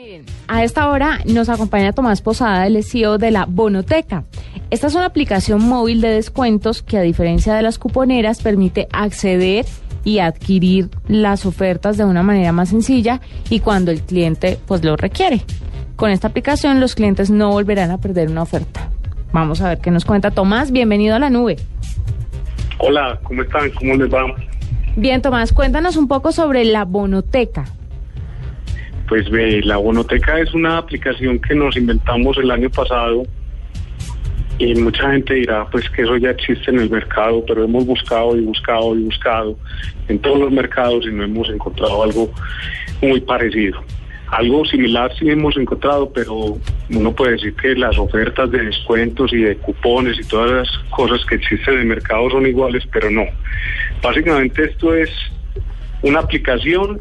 Miren, a esta hora nos acompaña Tomás Posada, el CEO de la Bonoteca. Esta es una aplicación móvil de descuentos que a diferencia de las cuponeras permite acceder y adquirir las ofertas de una manera más sencilla y cuando el cliente pues lo requiere. Con esta aplicación los clientes no volverán a perder una oferta. Vamos a ver qué nos cuenta Tomás. Bienvenido a la nube. Hola, ¿cómo están? ¿Cómo les va? Bien, Tomás, cuéntanos un poco sobre la Bonoteca. Pues ve, la Bonoteca es una aplicación que nos inventamos el año pasado y mucha gente dirá pues que eso ya existe en el mercado, pero hemos buscado y buscado y buscado en todos los mercados y no hemos encontrado algo muy parecido. Algo similar sí hemos encontrado, pero uno puede decir que las ofertas de descuentos y de cupones y todas las cosas que existen en el mercado son iguales, pero no. Básicamente esto es una aplicación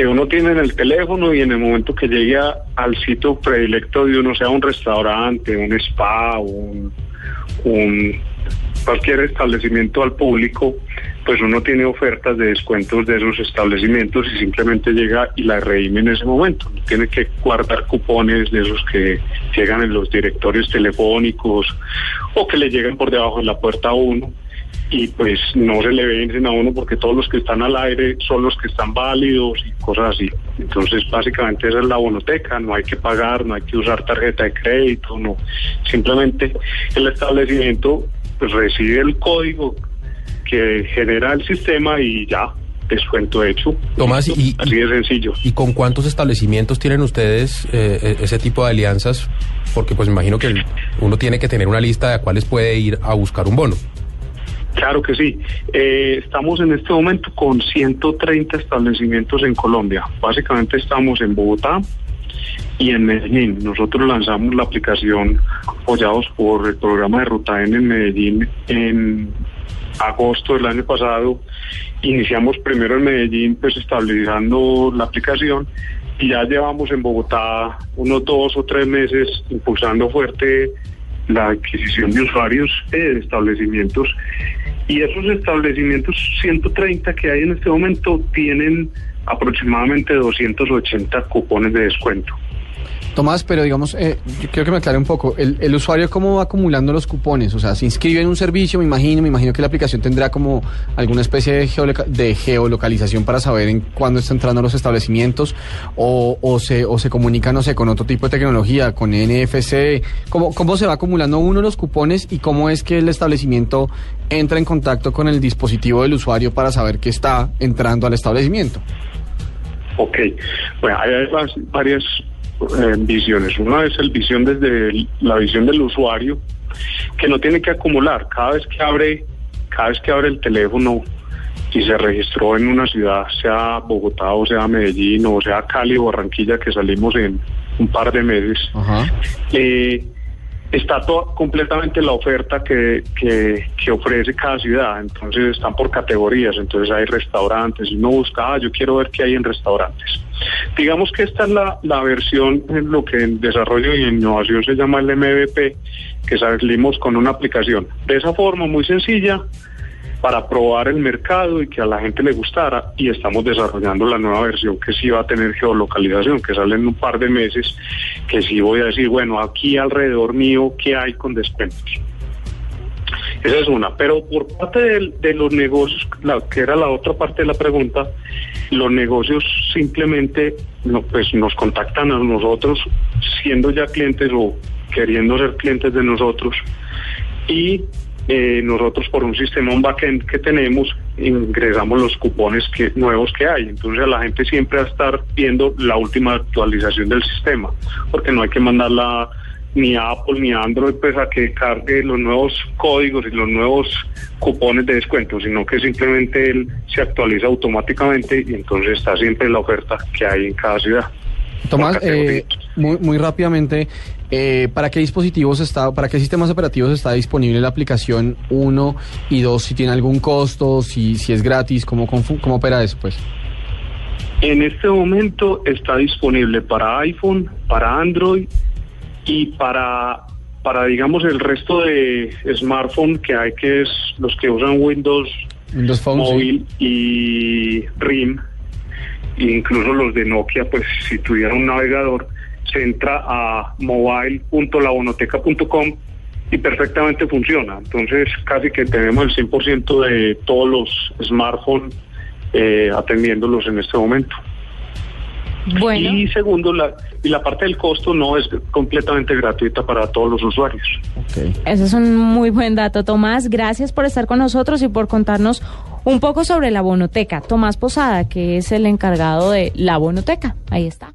que uno tiene en el teléfono y en el momento que llegue al sitio predilecto de uno, sea un restaurante, un spa, un, cualquier establecimiento al público, pues uno tiene ofertas de descuentos de esos establecimientos y simplemente llega y la redime en ese momento. Tiene que guardar cupones de esos que llegan en los directorios telefónicos o que le llegan por debajo de la puerta a uno y pues no se le vencen a uno porque todos los que están al aire son los que están válidos y cosas así. Entonces básicamente esa es la bonoteca, no hay que pagar, no hay que usar tarjeta de crédito, no. Simplemente el establecimiento pues recibe el código que genera el sistema y ya, descuento hecho. Tomás, y, así de sencillo. ¿Y con cuántos establecimientos tienen ustedes eh, ese tipo de alianzas? Porque pues me imagino que uno tiene que tener una lista de a cuáles puede ir a buscar un bono. Claro que sí. Eh, estamos en este momento con 130 establecimientos en Colombia. Básicamente estamos en Bogotá y en Medellín. Nosotros lanzamos la aplicación apoyados por el programa de Ruta N en Medellín en agosto del año pasado. Iniciamos primero en Medellín, pues estabilizando la aplicación y ya llevamos en Bogotá unos dos o tres meses impulsando fuerte la adquisición de usuarios de establecimientos y esos establecimientos 130 que hay en este momento tienen aproximadamente 280 cupones de descuento. Tomás, pero digamos, eh, yo quiero que me aclare un poco, el, usuario cómo va acumulando los cupones, o sea, se inscribe en un servicio, me imagino, me imagino que la aplicación tendrá como alguna especie de, de geolocalización para saber en cuándo está entrando los establecimientos, o, o, se, o se comunica, no sé, con otro tipo de tecnología, con NFC, ¿cómo, cómo se va acumulando uno los cupones y cómo es que el establecimiento entra en contacto con el dispositivo del usuario para saber que está entrando al establecimiento? Ok, bueno, hay varias eh, visiones. Una es el visión desde la visión del usuario, que no tiene que acumular. Cada vez que abre, cada vez que abre el teléfono y se registró en una ciudad, sea Bogotá o sea Medellín o sea Cali o Barranquilla, que salimos en un par de meses, eh, está todo, completamente la oferta que, que, ofrece cada ciudad. Entonces están por categorías. Entonces hay restaurantes. Y uno busca, ah, yo quiero ver qué hay en restaurantes. Digamos que esta es la, la versión en lo que en desarrollo y innovación se llama el MVP, que salimos con una aplicación. De esa forma, muy sencilla, para probar el mercado y que a la gente le gustara y estamos desarrollando la nueva versión que sí va a tener geolocalización, que sale en un par de meses, que sí voy a decir, bueno, aquí alrededor mío, ¿qué hay con descuentos? Esa es una, pero por parte de, los negocios, la, que era la otra parte de la pregunta, los negocios simplemente no, pues nos contactan a nosotros siendo ya clientes o queriendo ser clientes de nosotros y eh, nosotros por un sistema, un backend que tenemos, ingresamos los cupones que, nuevos que hay. Entonces la gente siempre va a estar viendo la última actualización del sistema, porque no hay que mandarla ni Apple ni Android pues a que cargue los nuevos códigos y los nuevos cupones de descuento, sino que simplemente él se actualiza automáticamente y entonces está siempre la oferta que hay en cada ciudad. Tomás, eh, muy, muy rápidamente, eh, ¿para qué dispositivos está, para qué sistemas operativos está disponible la aplicación 1 y 2? Si tiene algún costo, si, si es gratis, ¿cómo, cómo, cómo opera eso? Pues? En este momento está disponible para iPhone, para Android y para, para digamos, el resto de smartphone que hay, que es los que usan Windows Windows Phone, sí. móvil y RIM, incluso los de Nokia, pues si tuviera un navegador, se entra a mobile.labonoteca.com y perfectamente funciona. Entonces casi que tenemos el 100% de todos los smartphones eh, atendiéndolos en este momento. Bueno, Y segundo, la, y la parte del costo no es completamente gratuita para todos los usuarios. Ok. ese es un muy buen dato, Tomás. Gracias por estar con nosotros y por contarnos un poco sobre la Bonoteca. Tomás Posada, que es el encargado de la Bonoteca. Ahí está.